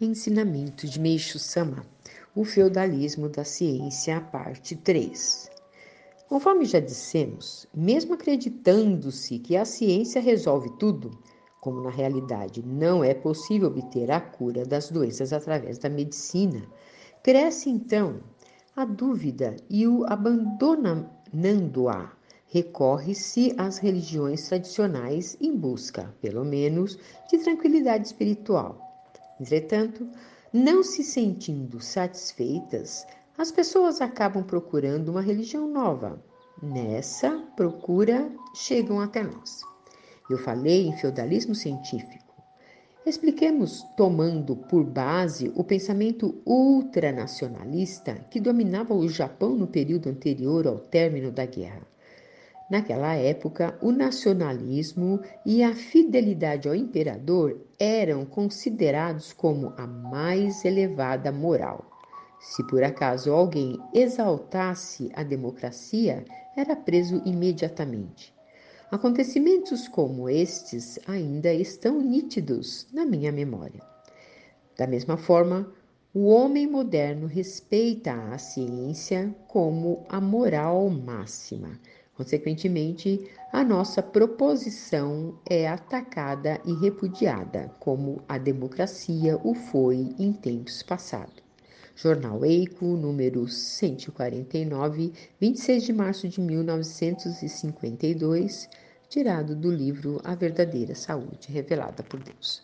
Ensinamento de Meishu Sama, o feudalismo da ciência, parte 3. Conforme já dissemos, mesmo acreditando-se que a ciência resolve tudo, como na realidade não é possível obter a cura das doenças através da medicina, cresce então a dúvida e o abandonando-a recorre-se às religiões tradicionais em busca, pelo menos, de tranquilidade espiritual. Entretanto, não se sentindo satisfeitas, as pessoas acabam procurando uma religião nova. Nessa procura, chegam até nós. Eu falei em feudalismo científico. Expliquemos tomando por base o pensamento ultranacionalista que dominava o Japão no período anterior ao término da guerra. Naquela época, o nacionalismo e a fidelidade ao imperador eram considerados como a mais elevada moral. Se por acaso alguém exaltasse a democracia, era preso imediatamente. Acontecimentos como estes ainda estão nítidos na minha memória. Da mesma forma, o homem moderno respeita a ciência como a moral máxima Consequentemente, a nossa proposição é atacada e repudiada, como a democracia o foi em tempos passados. Jornal Eico, número 149, 26 de março de 1952, tirado do livro A Verdadeira Saúde Revelada por Deus.